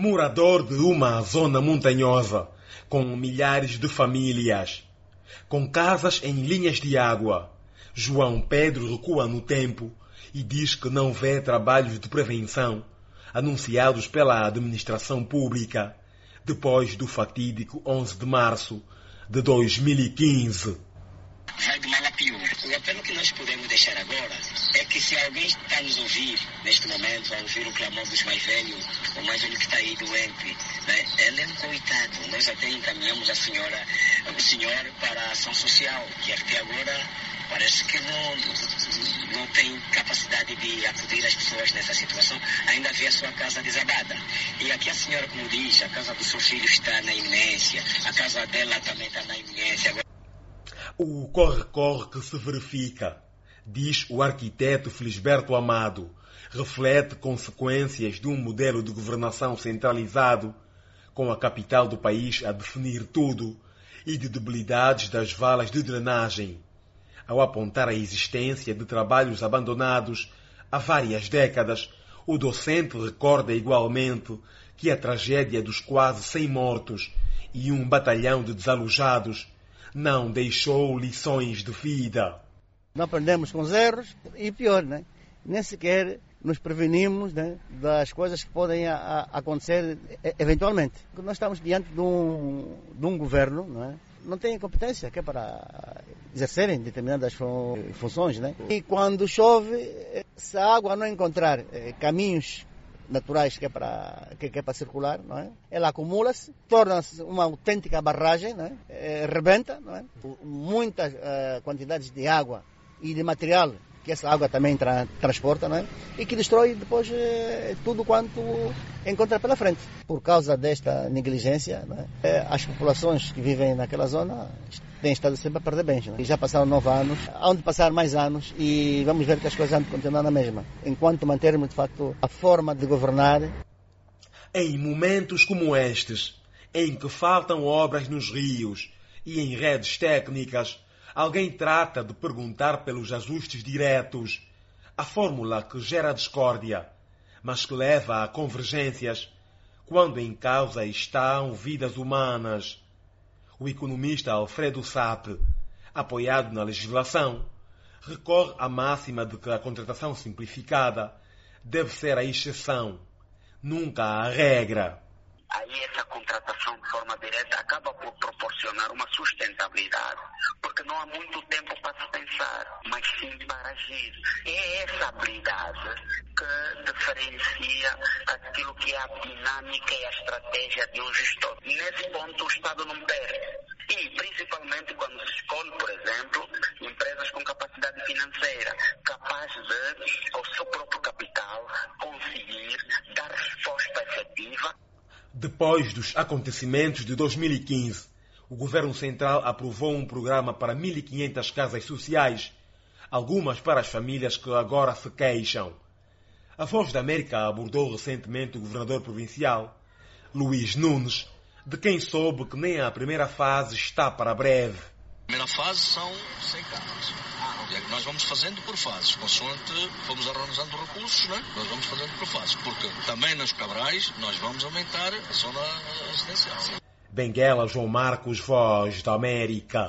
Morador de uma zona montanhosa, com milhares de famílias, com casas em linhas de água, João Pedro recua no tempo e diz que não vê trabalhos de prevenção anunciados pela administração pública depois do fatídico 11 de março de 2015. Vai de mal a pior. O apelo que nós podemos deixar agora é que se alguém está nos ouvir neste momento, a ouvir o clamor dos mais velhos, o mais velho que está aí doente, né? é um coitado. Nós até encaminhamos a senhora, o senhor para a ação social, que até agora parece que não, não tem capacidade de acudir as pessoas nessa situação, ainda vê a sua casa desabada. E aqui a senhora, como diz, a casa do seu filho está na iminência, a casa dela também está na iminência. Agora... O corre-corre que se verifica, diz o arquiteto Felisberto Amado, reflete consequências de um modelo de governação centralizado, com a capital do país a definir tudo, e de debilidades das valas de drenagem. Ao apontar a existência de trabalhos abandonados há várias décadas, o docente recorda igualmente que a tragédia dos quase 100 mortos e um batalhão de desalojados não deixou lições de vida. Não aprendemos com os erros e pior, né? nem sequer nos prevenimos né, das coisas que podem a, a acontecer eventualmente. Nós estamos diante de um, de um governo não é? não têm competência que é para exercerem determinadas funções. Né? E quando chove, se a água não encontrar eh, caminhos naturais que é para, que, é para circular, não é? ela acumula-se, torna-se uma autêntica barragem, não é? É, rebenta, não é? muitas uh, quantidades de água e de material que essa água também tra transporta, né? e que destrói depois eh, tudo quanto encontra pela frente. Por causa desta negligência, né? eh, as populações que vivem naquela zona têm estado sempre a perder bens. Né? E já passaram nove anos, há de passar mais anos e vamos ver que as coisas vão continuar na mesma, enquanto mantermos de facto a forma de governar. Em momentos como estes, em que faltam obras nos rios e em redes técnicas, alguém trata de perguntar pelos ajustes diretos, a fórmula que gera discórdia, mas que leva a convergências quando em causa estão vidas humanas. O economista Alfredo Sape, apoiado na legislação, recorre à máxima de que a contratação simplificada deve ser a exceção, nunca a regra. Aí essa contratação de forma direta acaba por proporcionar uma sustentabilidade porque não há muito tempo para se pensar, mas sim para agir. É essa habilidade que diferencia aquilo que é a dinâmica e a estratégia de um gestor. Nesse ponto, o Estado não perde. E, principalmente, quando se escolhe, por exemplo, empresas com capacidade financeira, capazes de, com o seu próprio capital, conseguir dar resposta efetiva. Depois dos acontecimentos de 2015, o governo central aprovou um programa para 1.500 casas sociais, algumas para as famílias que agora se queixam. A Voz da América abordou recentemente o governador provincial, Luiz Nunes, de quem soube que nem a primeira fase está para breve. A primeira fase são 100 casas. É nós vamos fazendo por fases, consoante vamos arranjando recursos, né? nós vamos fazendo por fases, porque também nas Cabrais nós vamos aumentar a zona residencial. Benguela João Marcos, Voz da América.